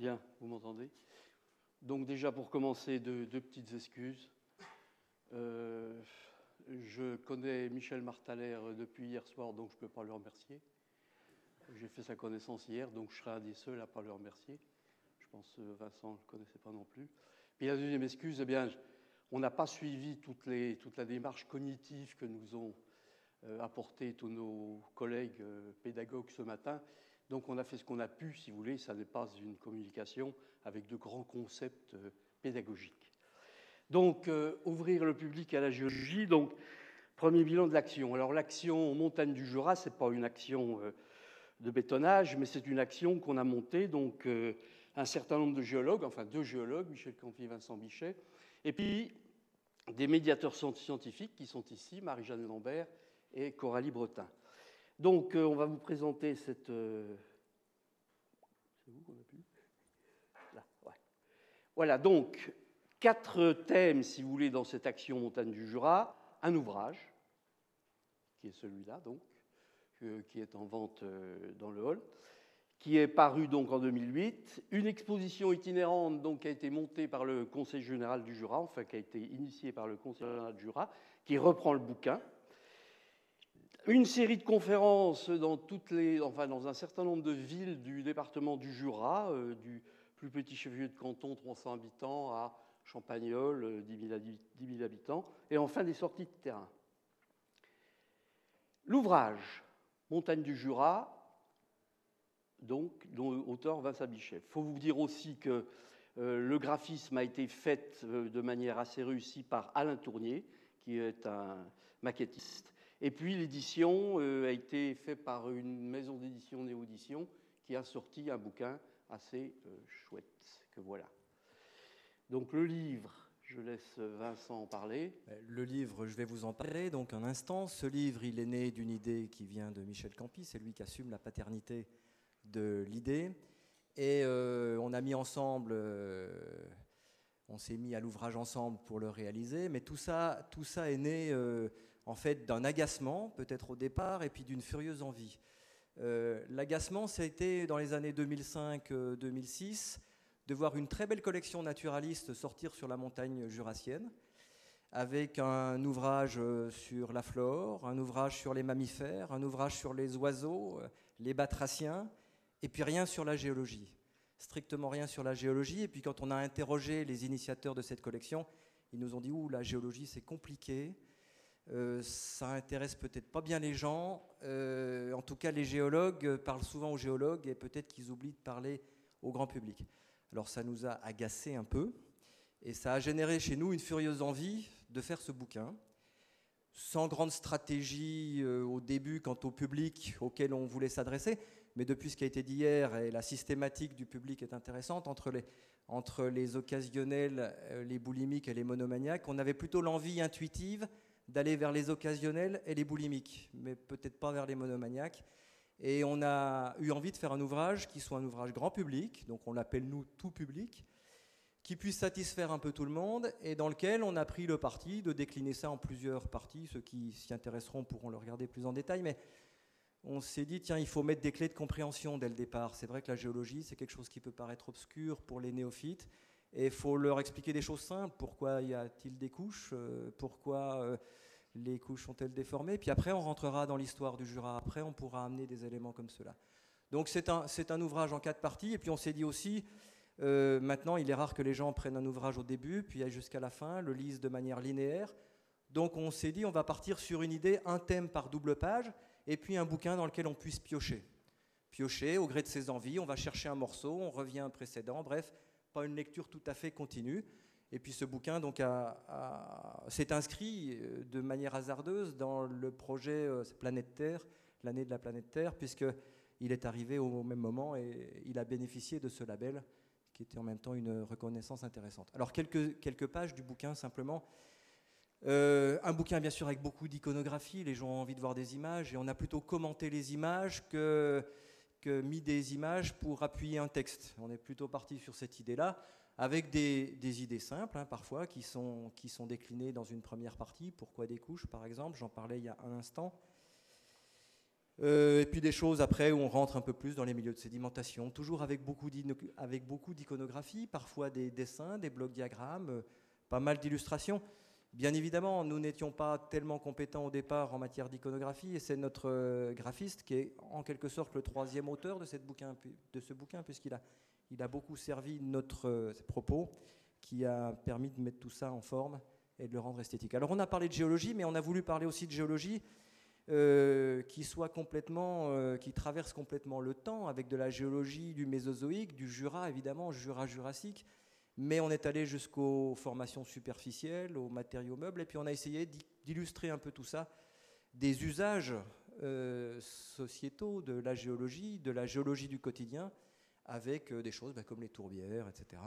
Bien, vous m'entendez? Donc déjà pour commencer, deux, petites excuses. Euh, je connais Michel Martaler depuis hier soir, donc je ne peux pas le remercier. J'ai fait sa connaissance hier, donc je serai un des seuls à ne pas le remercier. Je pense que Vincent ne le connaissait pas non plus. Puis la deuxième excuse, eh bien, on n'a pas suivi toute, la démarche cognitive que nous ont euh, apporté tous nos collègues euh, pédagogues ce matin. Donc on a fait ce qu'on a pu, si vous voulez, ça n'est pas une communication avec de grands concepts euh, pédagogiques. Donc ouvrir le public à la géologie, donc premier bilan de l'action. Alors l'action montagne du Jura, ce n'est pas une action de bétonnage, mais c'est une action qu'on a montée, donc un certain nombre de géologues, enfin deux géologues, Michel Campi et Vincent Bichet, et puis des médiateurs scientifiques qui sont ici, Marie-Jeanne Lambert et Coralie Bretin. Donc, euh, on va vous présenter cette. Euh, c'est vous qu'on a pu Là. Voilà, donc, quatre thèmes, si vous voulez, dans cette action Montagne du Jura. Un ouvrage, qui est celui-là, donc, qui est en vente euh, dans le hall, qui est paru donc en 2008. Une exposition itinérante donc, qui a été montée par le Conseil général du Jura, enfin qui a été initiée par le Conseil général du Jura, qui reprend le bouquin une série de conférences dans, toutes les, un certain nombre de villes du département du Jura, euh, du plus petit chef-lieu de canton, 300 habitants, à Champagnol, 10 000, 10 000 habitants, et enfin des sorties de terrain. L'ouvrage Montagne du Jura, donc, dont auteur Vincent Bichet. Il faut vous dire aussi que euh, le graphisme a été fait euh, de manière assez réussie par Alain Tournier, qui est un maquettiste, et puis l'édition euh, a été faite par une maison d'édition Néaudition qui a sorti un bouquin assez euh, chouette que voilà. Donc le livre, je laisse Vincent en parler. Euh, le livre, je vais vous en parler donc un instant. Ce livre, il est né d'une idée qui vient de Michel Campi, c'est lui qui assume la paternité de l'idée. Et on a mis ensemble, on s'est mis à l'ouvrage ensemble pour le réaliser, mais tout ça, tout ça est né en fait d'un agacement, peut-être au départ, et puis d'une furieuse envie. Euh, l'agacement, ça a été dans les années 2005-2006 de voir une très belle collection naturaliste sortir sur la montagne jurassienne, avec un ouvrage euh, sur la flore, un ouvrage sur les mammifères, un ouvrage sur les oiseaux, euh, les batraciens, et puis rien sur la géologie. Strictement rien sur la géologie. Et puis quand on a interrogé les initiateurs de cette collection, ils nous ont dit, ouh, la géologie, c'est compliqué. Euh, ça intéresse peut-être pas bien les gens. Euh, en tout cas, les géologues parlent souvent aux géologues et peut-être qu'ils oublient de parler au grand public. Alors ça nous a agacé un peu et ça a généré chez nous une furieuse envie de faire ce bouquin. Sans grande stratégie euh, au début quant au public auquel on voulait s'adresser, mais depuis ce qui a été dit hier, et la systématique du public est intéressante, entre les occasionnels, les boulimiques et les monomaniaques, on avait plutôt l'envie intuitive d'aller vers les occasionnels et les boulimiques, mais peut-être pas vers les monomaniaques. Et on a eu envie de faire un ouvrage qui soit un ouvrage grand public, donc on l'appelle nous tout public, qui puisse satisfaire un peu tout le monde et dans lequel on a pris le parti de décliner ça en plusieurs parties. Ceux qui s'y intéresseront pourront le regarder plus en détail, mais on s'est dit, tiens, il faut mettre des clés de compréhension dès le départ. C'est vrai que la géologie, c'est quelque chose qui peut paraître obscur pour les néophytes. Et il faut leur expliquer des choses simples. Pourquoi y a-t-il des couches euh, Pourquoi euh, les couches sont-elles déformées? Puis après, on rentrera dans l'histoire du Jura. Après, on pourra amener des éléments comme cela. Donc c'est un, un, ouvrage en quatre parties. Et puis on s'est dit aussi, euh, maintenant, il est rare que les gens prennent un ouvrage au début, puis aillent jusqu'à la fin, le lisent de manière linéaire. Donc on s'est dit, on va partir sur une idée, un thème par double page, et puis un bouquin dans lequel on puisse piocher. Piocher au gré de ses envies, on va chercher un morceau, on revient à un précédent, bref, pas une lecture tout à fait continue. Et puis ce bouquin donc s'est inscrit euh, de manière hasardeuse dans le projet euh, Planète Terre, l'année de la planète Terre, puisqu'il est arrivé au même moment et il a bénéficié de ce label qui était en même temps une reconnaissance intéressante. Alors quelques, quelques pages du bouquin simplement. Euh, un bouquin bien sûr avec beaucoup d'iconographie, les gens ont envie de voir des images et on a plutôt commenté les images que mis des images pour appuyer un texte. On est plutôt parti sur cette idée-là, avec des, idées simples, hein, parfois, qui sont, qui sont déclinées dans une première partie. Pourquoi des couches, par exemple? J'en parlais il y a un instant. Euh, et puis des choses après où on rentre un peu plus dans les milieux de sédimentation, toujours avec beaucoup d'iconographie, parfois des dessins, des blocs diagrammes, euh, pas mal d'illustrations. Bien évidemment, nous n'étions pas tellement compétents au départ en matière d'iconographie, et c'est notre euh, graphiste qui est en quelque sorte le troisième auteur de, ce bouquin, puisqu'il a, beaucoup servi notre propos, qui a permis de mettre tout ça en forme et de le rendre esthétique. Alors on a parlé de géologie, mais on a voulu parler aussi de géologie euh, qui euh, qui traverse complètement le temps, avec de la géologie du Mésozoïque, du Jura évidemment, Jura-Jurassique, mais on est allé jusqu'aux formations superficielles, aux matériaux meubles, et puis on a essayé d'illustrer un peu tout ça, des usages euh, sociétaux de la géologie, de la géologie du quotidien, avec des choses bah, comme les tourbières, etc.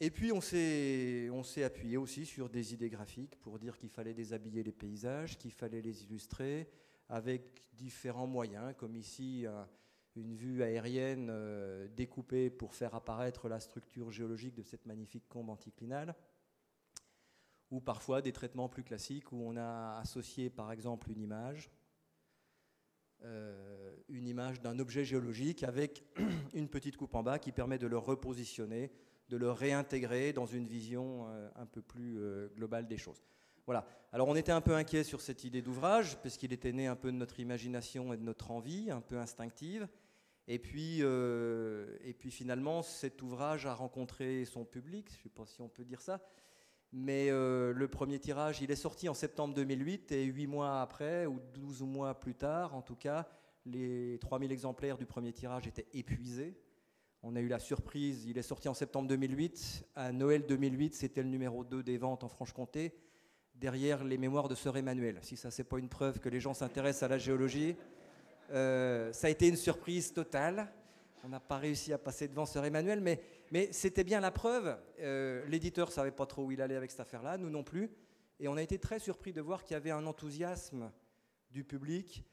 Et puis on s'est appuyé aussi sur des idées graphiques pour dire qu'il fallait déshabiller les paysages, qu'il fallait les illustrer avec différents moyens, comme ici une vue aérienne euh, découpée pour faire apparaître la structure géologique de cette magnifique combe anticlinale, ou parfois des traitements plus classiques où on a associé par exemple une image, euh, une image d'un objet géologique avec une petite coupe en bas qui permet de le repositionner de le réintégrer dans une vision euh, un peu plus globale des choses. Voilà. Alors on était un peu inquiet sur cette idée d'ouvrage, puisqu'il était né un peu de notre imagination et de notre envie, un peu instinctive. Et puis, euh, et puis finalement, cet ouvrage a rencontré son public, je ne sais pas si on peut dire ça, mais le premier tirage, il est sorti en septembre 2008, et huit mois après, ou 12 mois plus tard, en tout cas, les 3000 exemplaires du premier tirage étaient épuisés. On a eu la surprise, il est sorti en septembre 2008. À Noël 2008, c'était le numéro 2 des ventes en Franche-Comté, derrière les mémoires de Sœur Emmanuel. Si ça, c'est pas une preuve que les gens s'intéressent à la géologie, euh, ça a été une surprise totale. On n'a pas réussi à passer devant Sœur Emmanuel, mais, c'était bien la preuve. Euh, l'éditeur ne savait pas trop où il allait avec cette affaire-là, nous non plus. Et on a été très surpris de voir qu'il y avait un enthousiasme du public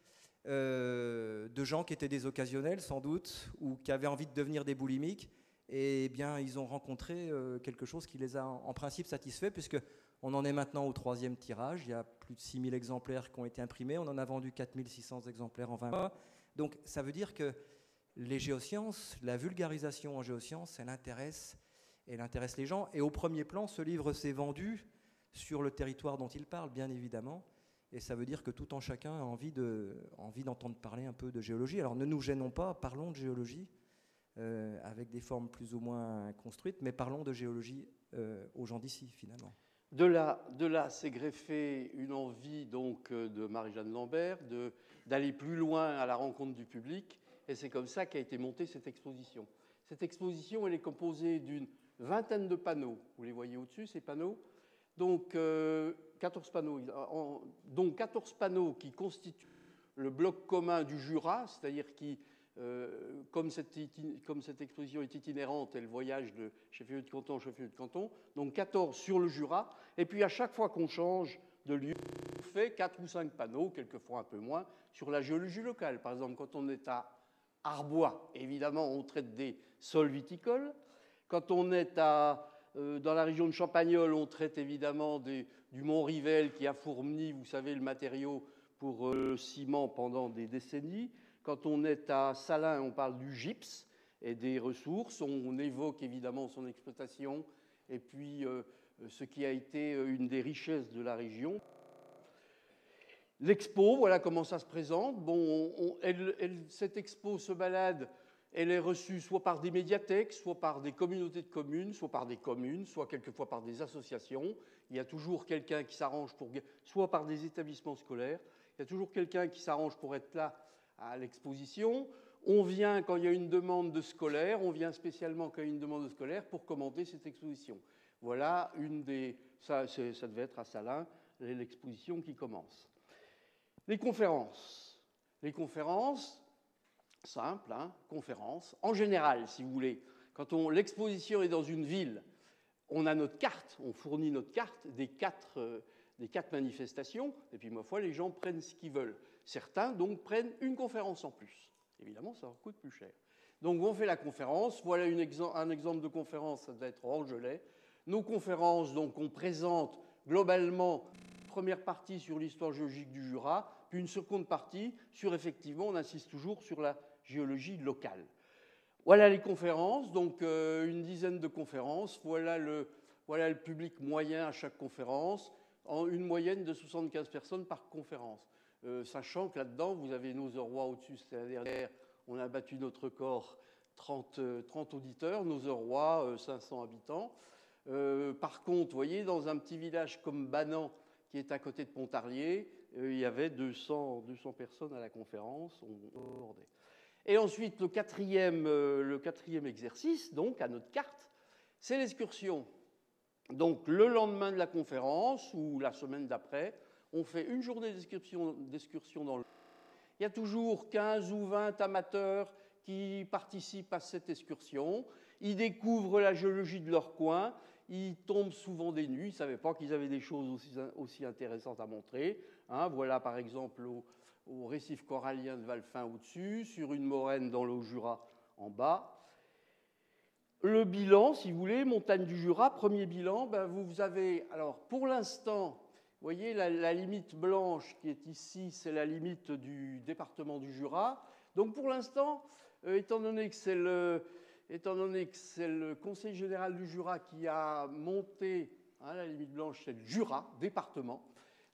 euh, de gens qui étaient des occasionnels sans doute, ou qui avaient envie de devenir des boulimiques. Et eh bien, ils ont rencontré quelque chose qui les a en, principe satisfaits, puisque on en est maintenant au troisième tirage. Il y a plus de 6000 exemplaires qui ont été imprimés. On en a vendu 4600 exemplaires en 20 mois. Donc, ça veut dire que les géosciences, la vulgarisation en géosciences, elle intéresse, elle intéresse les gens. Et au premier plan, ce livre s'est vendu sur le territoire dont il parle, bien évidemment. Et ça veut dire que tout en chacun a envie, de, envie d'entendre parler un peu de géologie. Alors ne nous gênons pas, parlons de géologie euh, avec des formes plus ou moins construites, mais parlons de géologie euh, aux gens d'ici finalement. De là, de là s'est greffée une envie donc euh, de Marie-Jeanne Lambert d'aller plus loin à la rencontre du public, et c'est comme ça qu'a été montée cette exposition. Cette exposition, elle est composée d'une vingtaine de panneaux. Vous les voyez au-dessus, ces panneaux. Donc, 14 panneaux, dont 14 panneaux qui constituent le bloc commun du Jura, c'est-à-dire qui, euh, comme, cette, comme, exposition est itinérante, elle voyage de chef-lieu de canton chef-lieu de canton, donc 14 sur le Jura, et puis à chaque fois qu'on change de lieu, on fait 4 ou 5 panneaux, quelquefois un peu moins, sur la géologie locale. Par exemple, quand on est à Arbois, évidemment, on traite des sols viticoles. Quand on est à euh, dans la région de Champagnole, on traite évidemment du Mont-Rivel qui a fourni, vous savez, le matériau pour euh, le ciment pendant des décennies. Quand on est à Salins, on parle du gypse et des ressources. On, évoque évidemment son exploitation et puis euh, ce qui a été une des richesses de la région. L'expo, voilà comment ça se présente. Bon, cette expo se balade elle est reçue soit par des médiathèques, soit par des communautés de communes, soit par des communes, soit quelquefois par des associations. Il y a toujours quelqu'un qui s'arrange pour, soit par des établissements scolaires. Il y a toujours quelqu'un qui s'arrange pour être là à l'exposition. On vient quand il y a une demande de scolaire, on vient spécialement quand il y a une demande de scolaire pour commenter cette exposition. Voilà une des, ça, ça devait être à Salins, l'exposition qui commence. Les conférences. Les conférences, simple, hein, conférence. En général, si vous voulez, quand l'exposition est dans une ville, on a notre carte, on fournit notre carte des quatre, euh, des quatre manifestations, et puis, ma foi, les gens prennent ce qu'ils veulent. Certains, donc, prennent une conférence en plus. Évidemment, ça leur coûte plus cher. Donc, on fait la conférence. Voilà un exemple de conférence, ça doit être Angelet. Nos conférences, donc, on présente globalement première partie sur l'histoire géologique du Jura, Puis une seconde partie sur, effectivement, on insiste toujours sur la géologie locale. Voilà les conférences, donc euh, une dizaine de conférences. Voilà le, voilà le public moyen à chaque conférence, en une moyenne de 75 personnes par conférence. Euh, sachant que là-dedans, vous avez nos rois au-dessus, c'était la dernière, on a battu notre corps 30, 30 euh, auditeurs, nos rois 500 habitants. par contre, vous voyez, dans un petit village comme Banan, qui est à côté de Pontarlier, il y avait 200, 200 personnes à la conférence. On, et ensuite, le quatrième, euh, le quatrième exercice, donc à notre carte, c'est l'excursion. Donc le lendemain de la conférence ou la semaine d'après, on fait une journée d'excursion dans le... Il y a toujours 15 ou 20 amateurs qui participent à cette excursion. Ils découvrent la géologie de leur coin. Ils tombent souvent des nuits. Ils ne savaient pas qu'ils avaient des choses aussi, intéressantes à montrer. Hein, voilà par exemple au récif corallien de Valfin au-dessus, sur une moraine dans le Jura en bas. Le bilan, si vous voulez, montagne du Jura, premier bilan, ben vous avez, alors pour l'instant, voyez la, limite blanche qui est ici, c'est la limite du département du Jura. Donc pour l'instant, euh, étant donné que c'est le, c'est le Conseil général du Jura qui a monté, hein, la limite blanche, c'est le Jura, département,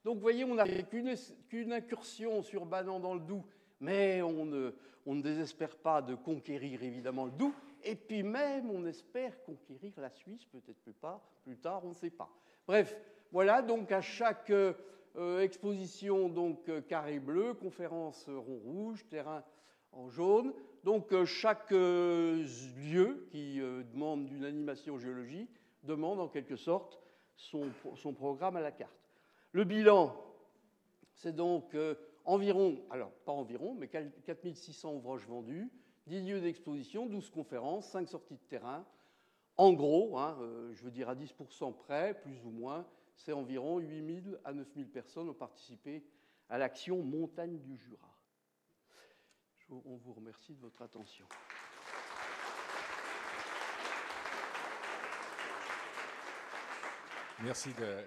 donc vous voyez, on n'a qu'une incursion sur Banan dans le Doubs, mais on ne, désespère pas de conquérir évidemment le Doubs, et puis même on espère conquérir la Suisse, peut-être plus tard, on ne sait pas. Bref, voilà, donc à chaque euh, exposition, donc euh, carré bleu, conférence rond rouge, terrain en jaune, donc euh, chaque lieu qui demande d'une animation géologie demande en quelque sorte son, programme à la carte. Le bilan, c'est donc euh, environ, alors pas environ, mais 4600 ouvrages vendus, 10 lieux d'exposition, 12 conférences, 5 sorties de terrain. En gros, hein, euh, je veux dire à 10% près, plus ou moins, c'est environ 8000 à 9000 personnes ont participé à l'action Montagne du Jura. on vous remercie de votre attention. Merci de